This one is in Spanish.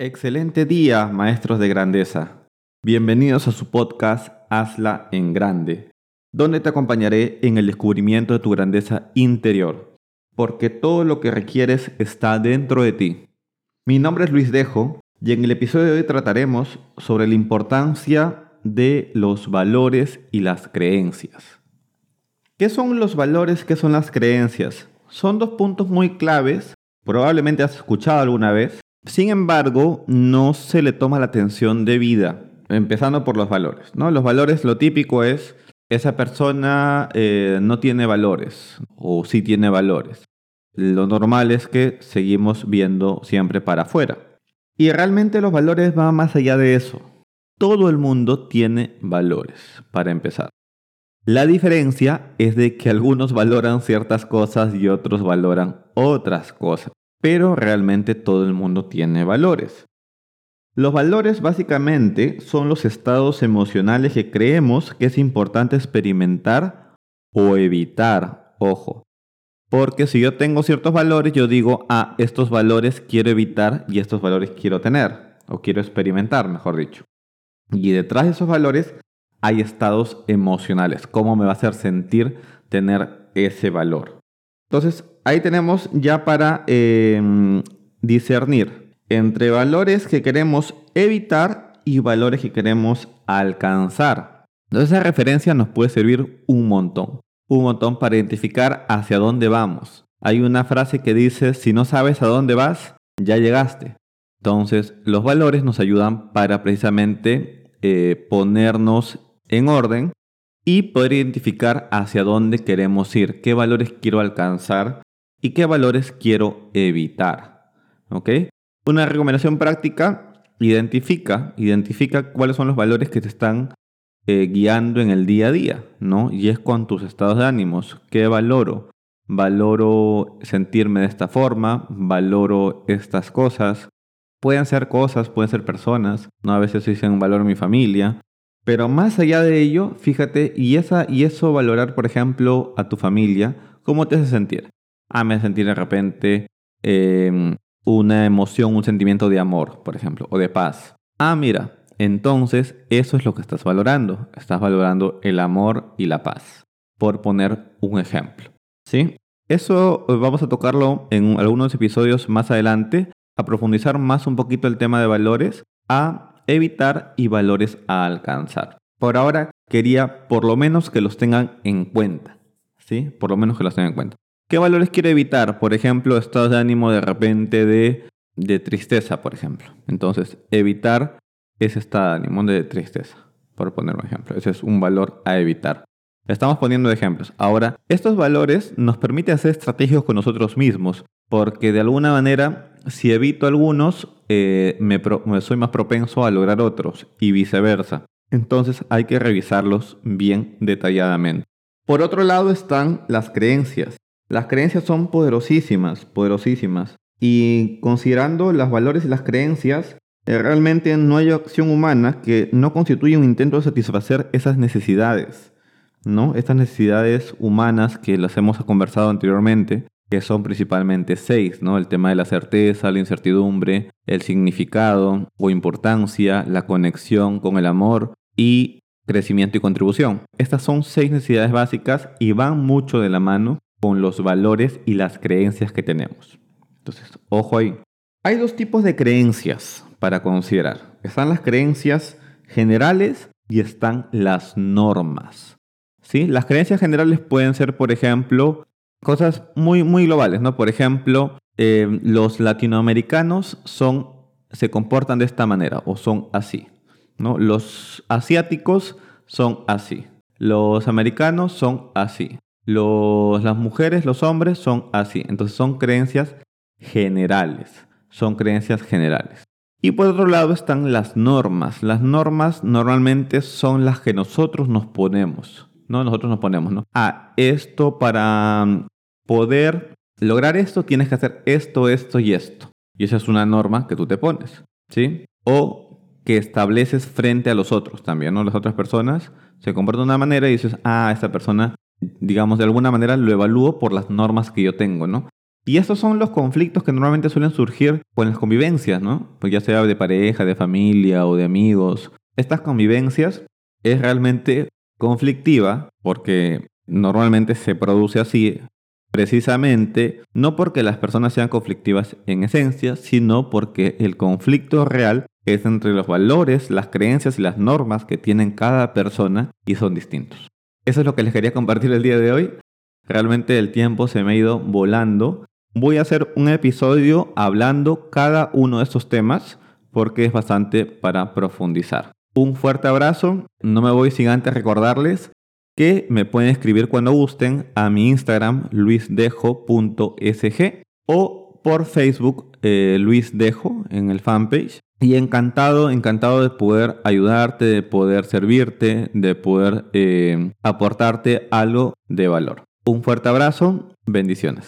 Excelente día, maestros de grandeza. Bienvenidos a su podcast Hazla en Grande, donde te acompañaré en el descubrimiento de tu grandeza interior, porque todo lo que requieres está dentro de ti. Mi nombre es Luis Dejo y en el episodio de hoy trataremos sobre la importancia de los valores y las creencias. ¿Qué son los valores? ¿Qué son las creencias? Son dos puntos muy claves, probablemente has escuchado alguna vez, sin embargo, no se le toma la atención debida, empezando por los valores. ¿no? Los valores, lo típico es, esa persona eh, no tiene valores o sí tiene valores. Lo normal es que seguimos viendo siempre para afuera. Y realmente los valores van más allá de eso. Todo el mundo tiene valores, para empezar. La diferencia es de que algunos valoran ciertas cosas y otros valoran otras cosas pero realmente todo el mundo tiene valores. Los valores básicamente son los estados emocionales que creemos que es importante experimentar o evitar, ojo. Porque si yo tengo ciertos valores, yo digo, ah, estos valores quiero evitar y estos valores quiero tener, o quiero experimentar, mejor dicho. Y detrás de esos valores hay estados emocionales, cómo me va a hacer sentir tener ese valor. Entonces, ahí tenemos ya para em, discernir entre valores que queremos evitar y valores que queremos alcanzar. Entonces esa referencia nos puede servir un montón, un montón para identificar hacia dónde vamos. Hay una frase que dice, si no sabes a dónde vas, ya llegaste. Entonces los valores nos ayudan para precisamente eh, ponernos en orden y poder identificar hacia dónde queremos ir, qué valores quiero alcanzar y qué valores quiero evitar. ¿Ok? Una recomendación práctica, identifica, identifica cuáles son los valores que te están eh, guiando en el día a día, ¿no? Y es con tus estados de ánimos. ¿Qué valoro? Valoro sentirme de esta forma, valoro estas cosas. Pueden ser cosas, pueden ser personas, ¿no? A veces dicen valoro mi familia, pero más allá de ello, fíjate, y, esa, y eso valorar, por ejemplo, a tu familia, ¿cómo te hace sentir? Ah, me hace sentir de repente em, una emoción, un sentimiento de amor, por ejemplo, o de paz. Ah, mira, entonces eso es lo que estás valorando. Estás valorando el amor y la paz, por poner un ejemplo. ¿Sí? Eso eh, vamos a tocarlo en algunos episodios más adelante, a profundizar más un poquito el tema de valores, a evitar y valores a alcanzar. Por ahora quería por lo menos que los tengan en cuenta. ¿Sí? Por lo menos que los tengan en cuenta. ¿Qué valores quiero evitar? Por ejemplo, estados de ánimo de repente de, de tristeza, por ejemplo. Entonces, evitar ese estado de ánimo de tristeza, por poner un ejemplo. Ese es un valor a evitar. Estamos poniendo ejemplos. Ahora, estos valores nos permiten hacer estrategias con nosotros mismos, porque de alguna manera si evito algunos, eh, me, soy más propenso a lograr otros y viceversa. Entonces hay que revisarlos bien detalladamente. Por otro lado están las creencias. Las creencias son poderosísimas, poderosísimas. Y considerando los valores y las creencias, eh, realmente no hay acción humana que no constituya un intento de satisfacer esas necesidades. ¿no? Estas necesidades humanas que las hemos conversado anteriormente, que son principalmente seis, ¿no? El tema de la certeza, la incertidumbre, el significado o importancia, la conexión con el amor y crecimiento y contribución. Estas son seis necesidades básicas y van mucho de la mano con los valores y las creencias que tenemos. Entonces, ojo ahí. Hay dos tipos de creencias para considerar. Están las creencias generales y están las normas. ¿Sí? Las creencias generales pueden ser, por ejemplo, cosas muy, muy globales, ¿no? Por ejemplo, eh, los latinoamericanos son, se comportan de esta manera o son así, ¿no? Los asiáticos son así, los americanos son así, los, las mujeres, los hombres son así. Entonces son creencias generales, son creencias generales. Y por otro lado están las normas. Las normas normalmente son las que nosotros nos ponemos. ¿No? Nosotros nos ponemos, ¿no? Ah, esto para mm, poder lograr esto tienes que hacer esto, esto y esto. Y esa es una norma que tú te pones, ¿sí? O que estableces frente a los otros también, ¿no? Las otras personas se comportan de una manera y dices, ah, esta persona, digamos, de alguna manera lo evalúo por las normas que yo tengo, ¿no? Y estos son los conflictos que normalmente suelen surgir con las convivencias, ¿no? Pues ya sea de pareja, de familia o de amigos. Estas convivencias es realmente conflictiva porque normalmente se produce así precisamente no porque las personas sean conflictivas en esencia, sino porque el conflicto real es entre los valores, las creencias y las normas que tienen cada persona y son distintos. Eso es lo que les quería compartir el día de hoy. Realmente el tiempo se me ha ido volando. Voy a hacer un episodio hablando cada uno de estos temas porque es bastante para profundizar. Un fuerte abrazo. No me voy sin antes recordarles que me pueden escribir cuando gusten a mi Instagram luisdejo.sg o por Facebook eh, luisdejo en el fanpage. Y encantado, encantado de poder ayudarte, de poder servirte, de poder eh, aportarte algo de valor. Un fuerte abrazo, bendiciones.